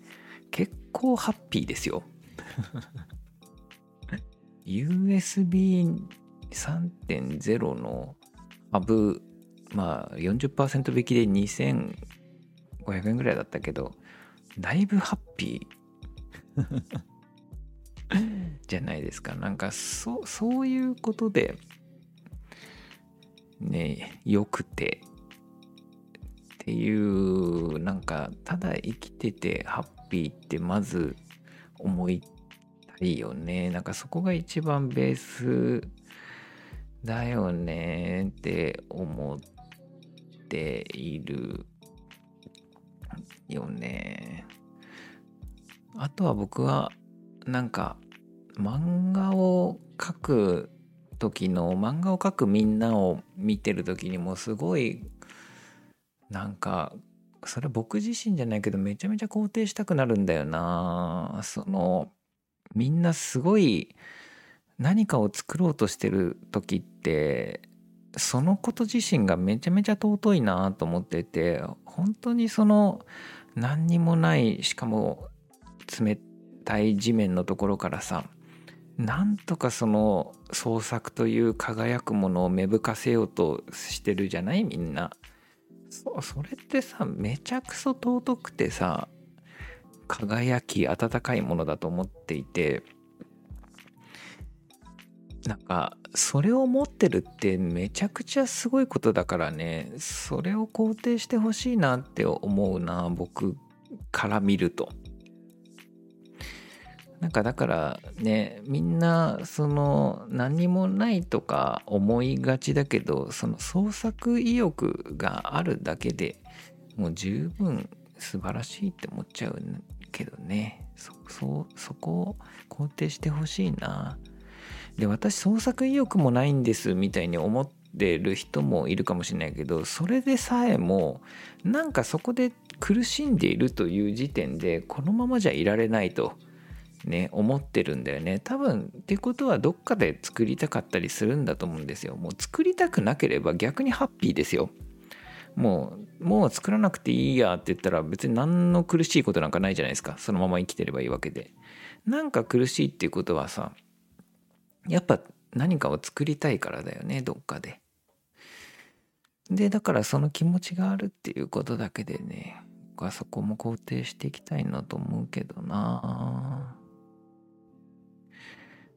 結構ハッピーですよ。*laughs* USB3.0 のハブまあ40%引きで2500円ぐらいだったけどだいぶハッピー *laughs* じゃないですかなんかそそういうことでねよくて。っていうなんかただ生きててハッピーってまず思いたいよね。なんかそこが一番ベースだよね。って思っているよね。あとは僕はなんか漫画を描く時の漫画を描くみんなを見てる時にもすごいなんかそれ僕自身じゃないけどめちゃめちゃ肯定したくなるんだよな。そのみんなすごい何かを作ろうとしてる時ってそのこと自身がめちゃめちゃ尊いなと思ってて本当にその何にもないしかも冷たい地面のところからさなんとかその創作という輝くものを芽吹かせようとしてるじゃない？みんな。そそれってさめちゃくそ尊くてさ輝き温かいものだと思っていてなんかそれを持ってるってめちゃくちゃすごいことだからねそれを肯定してほしいなって思うな僕から見ると。なんかだからねみんなその何もないとか思いがちだけどその創作意欲があるだけでもう十分素晴らしいって思っちゃうけどね。そそそこを肯定してほしいな。で私創作意欲もないんですみたいに思ってる人もいるかもしれないけどそれでさえもなんかそこで苦しんでいるという時点でこのままじゃいられないと。ね思ってるんだよね。多分ってことはどっかで作りたかったりするんだと思うんですよ。もう作りたくなければ逆にハッピーですよ。もうもう作らなくていいやって言ったら別に何の苦しいことなんかないじゃないですか。そのまま生きてればいいわけで。なんか苦しいっていうことはさやっぱ何かを作りたいからだよねどっかで。でだからその気持ちがあるっていうことだけでね僕はそこも肯定していきたいなと思うけどな。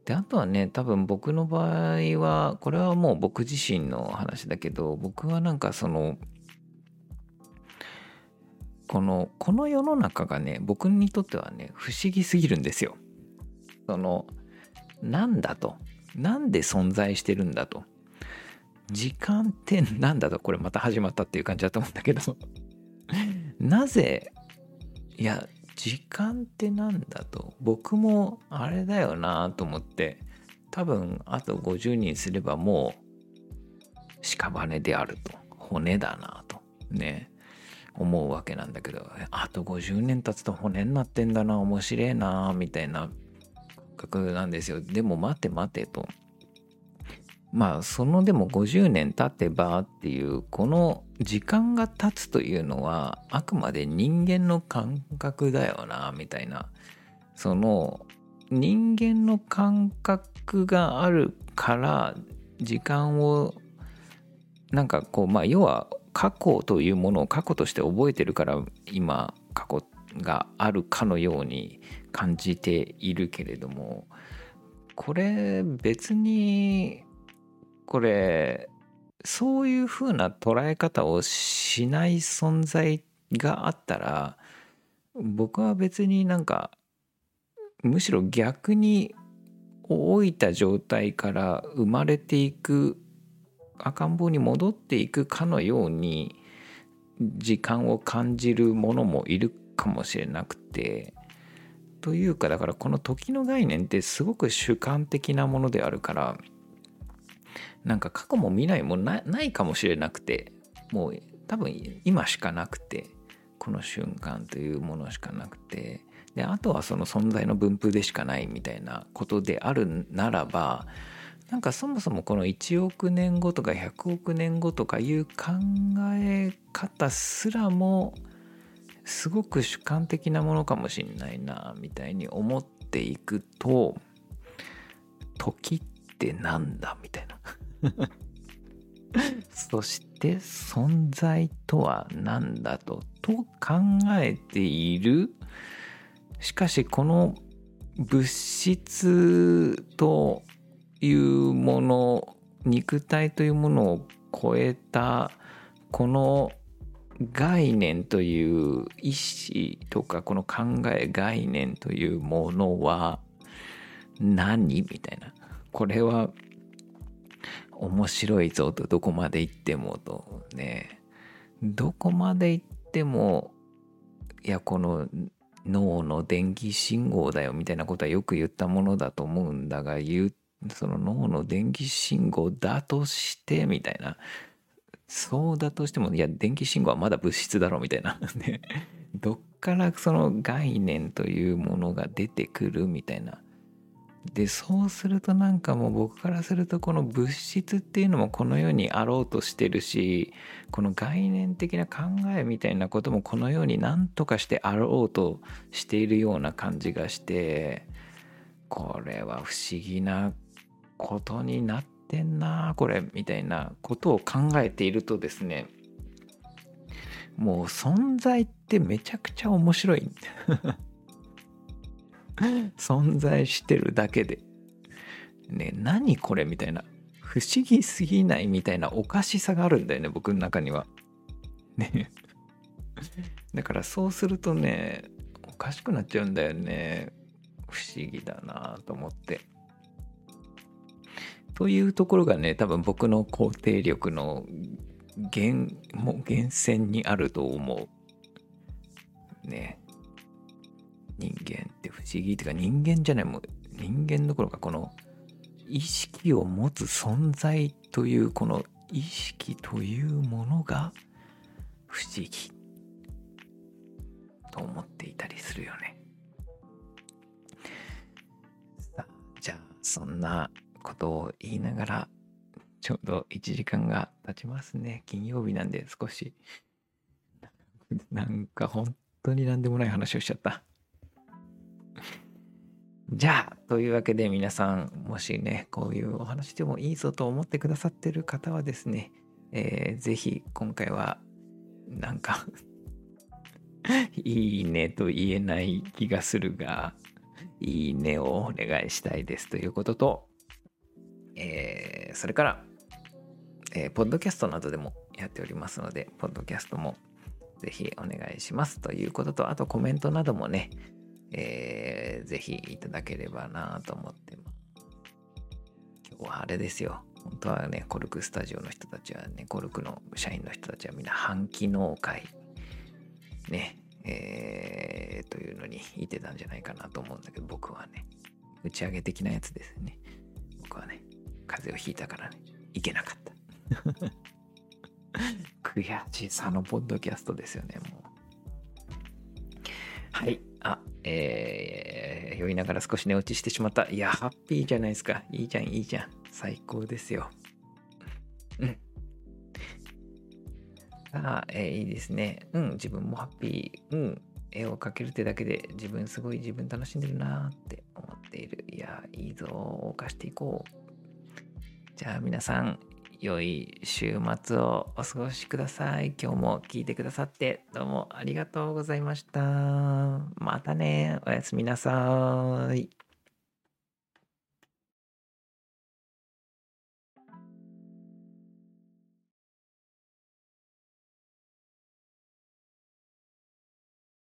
であとはね多分僕の場合はこれはもう僕自身の話だけど僕はなんかそのこのこの世の中がね僕にとってはね不思議すぎるんですよ。そのなんだと。なんで存在してるんだと。時間ってなんだと。これまた始まったっていう感じだと思うんだけど。*laughs* なぜいや時間ってなんだと僕もあれだよなと思って多分あと50人すればもう屍であると骨だなとね思うわけなんだけどあと50年経つと骨になってんだな面白えなみたいな感覚なんですよ。でも待て待てと。まあそのでも50年経てばっていうこの時間が経つというのはあくまで人間の感覚だよなみたいな。その人間の感覚があるから時間をなんかこうまあ要は過去というものを過去として覚えてるから今過去があるかのように感じているけれどもこれ別にこれそういうふうな捉え方をしない存在があったら僕は別になんかむしろ逆に老いた状態から生まれていく赤ん坊に戻っていくかのように時間を感じるものもいるかもしれなくてというかだからこの時の概念ってすごく主観的なものであるからなんか過去も未来もないかもしれなくてもう多分今しかなくてこの瞬間というものしかなくてであとはその存在の分布でしかないみたいなことであるならばなんかそもそもこの1億年後とか100億年後とかいう考え方すらもすごく主観的なものかもしんないなみたいに思っていくと時ってなんだみたいな。*laughs* そして存在とは何だとと考えているしかしこの物質というもの肉体というものを超えたこの概念という意思とかこの考え概念というものは何？みたいな。これは面白いぞとどこまで行ってもとね。どこまで行ってもいやこの脳の電気信号だよみたいなことはよく言ったものだと思うんだが言その脳の電気信号だとしてみたいな。そうだとしてもいや電気信号はまだ物質だろみたいな。*laughs* ね。どっからその概念というものが出てくるみたいな。でそうするとなんかもう僕からするとこの物質っていうのもこの世にあろうとしてるしこの概念的な考えみたいなこともこの世に何とかしてあろうとしているような感じがしてこれは不思議なことになってんなこれみたいなことを考えているとですねもう存在ってめちゃくちゃ面白い。存在してるだけで。ね、何これみたいな。不思議すぎないみたいなおかしさがあるんだよね、僕の中には。ね。だからそうするとね、おかしくなっちゃうんだよね。不思議だなと思って。というところがね、多分僕の肯定力の源、も源泉にあると思う。ね。人間って不思議っていうか人間じゃないもう人間どころかこの意識を持つ存在というこの意識というものが不思議と思っていたりするよね。さあじゃあそんなことを言いながらちょうど1時間が経ちますね。金曜日なんで少しなんか本当に何でもない話をしちゃった。じゃあ、というわけで皆さん、もしね、こういうお話でもいいぞと思ってくださってる方はですね、えー、ぜひ今回は、なんかいいねと言えない気がするが、いいねをお願いしたいですということと、えー、それから、えー、ポッドキャストなどでもやっておりますので、ポッドキャストもぜひお願いしますということと、あとコメントなどもね、えー、ぜひいただければなと思ってます。今日はあれですよ。本当はね、コルクスタジオの人たちはね、コルクの社員の人たちはみんな半期農会、ね、えー、というのにいてたんじゃないかなと思うんだけど、僕はね、打ち上げ的なやつですね。僕はね、風邪をひいたからね、いけなかった。*laughs* 悔しさのポッドキャストですよね、もう。はい。あ、えー、酔いながら少し寝落ちしてしまった。いや、ハッピーじゃないですか。いいじゃん、いいじゃん。最高ですよ。うん。あ、えー、いいですね。うん、自分もハッピー。うん、絵を描けるってだけで自分すごい自分楽しんでるなって思っている。いや、いいぞ、犯していこう。じゃあ皆さん、良い週末をお過ごしください。今日も聞いてくださってどうもありがとうございました。またね。おやすみなさい。